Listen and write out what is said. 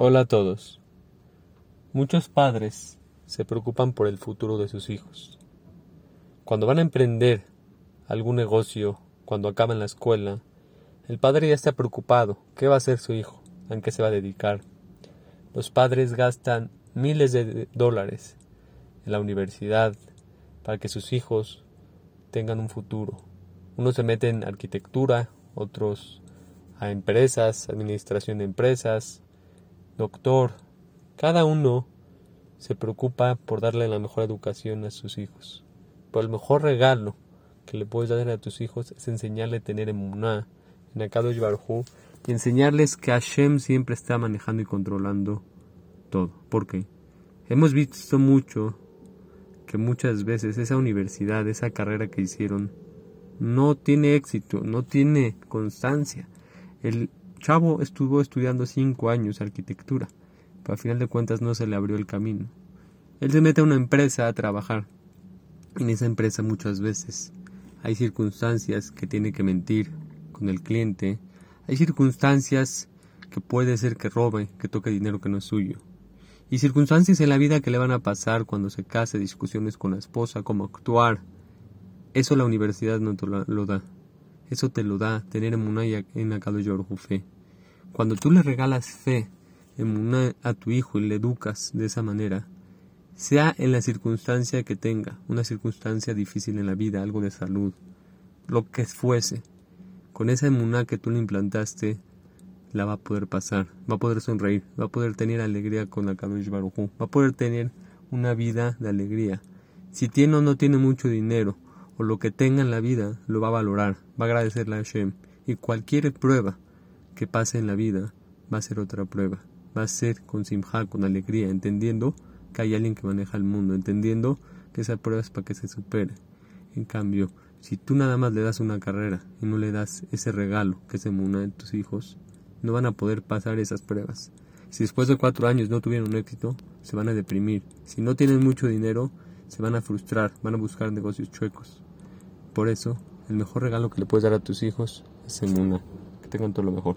Hola a todos. Muchos padres se preocupan por el futuro de sus hijos. Cuando van a emprender algún negocio, cuando acaban la escuela, el padre ya está preocupado. ¿Qué va a hacer su hijo? ¿En qué se va a dedicar? Los padres gastan miles de dólares en la universidad para que sus hijos tengan un futuro. Unos se meten en arquitectura, otros a empresas, administración de empresas, doctor, cada uno se preocupa por darle la mejor educación a sus hijos. Pero el mejor regalo que le puedes dar a tus hijos es enseñarle a tener emuná en Akadosh Barhu y enseñarles que Hashem siempre está manejando y controlando todo. ¿Por qué? Hemos visto mucho que muchas veces esa universidad, esa carrera que hicieron, no tiene éxito, no tiene constancia. El chavo estuvo estudiando cinco años arquitectura, pero al final de cuentas no se le abrió el camino. Él se mete a una empresa a trabajar. En esa empresa muchas veces hay circunstancias que tiene que mentir con el cliente, hay circunstancias que puede ser que robe, que toque dinero que no es suyo. Y circunstancias en la vida que le van a pasar cuando se case, discusiones con la esposa, cómo actuar. Eso la universidad no te lo da. Eso te lo da tener en Akadosh fe. Cuando tú le regalas fe emuná a tu hijo y le educas de esa manera, sea en la circunstancia que tenga, una circunstancia difícil en la vida, algo de salud, lo que fuese, con esa emuná que tú le implantaste, la va a poder pasar, va a poder sonreír, va a poder tener alegría con la Kadosh Baruj va a poder tener una vida de alegría. Si tiene o no tiene mucho dinero, o lo que tenga en la vida, lo va a valorar, va a agradecerle a Hashem. Y cualquier prueba que pase en la vida va a ser otra prueba. Va a ser con simja, con alegría, entendiendo que hay alguien que maneja el mundo, entendiendo que esa prueba es para que se supere. En cambio, si tú nada más le das una carrera y no le das ese regalo que se muna de tus hijos, no van a poder pasar esas pruebas. Si después de cuatro años no tuvieron éxito, se van a deprimir. Si no tienen mucho dinero, se van a frustrar, van a buscar negocios chuecos. Por eso, el mejor regalo que le puedes dar a tus hijos es en una. Que tengan todo lo mejor.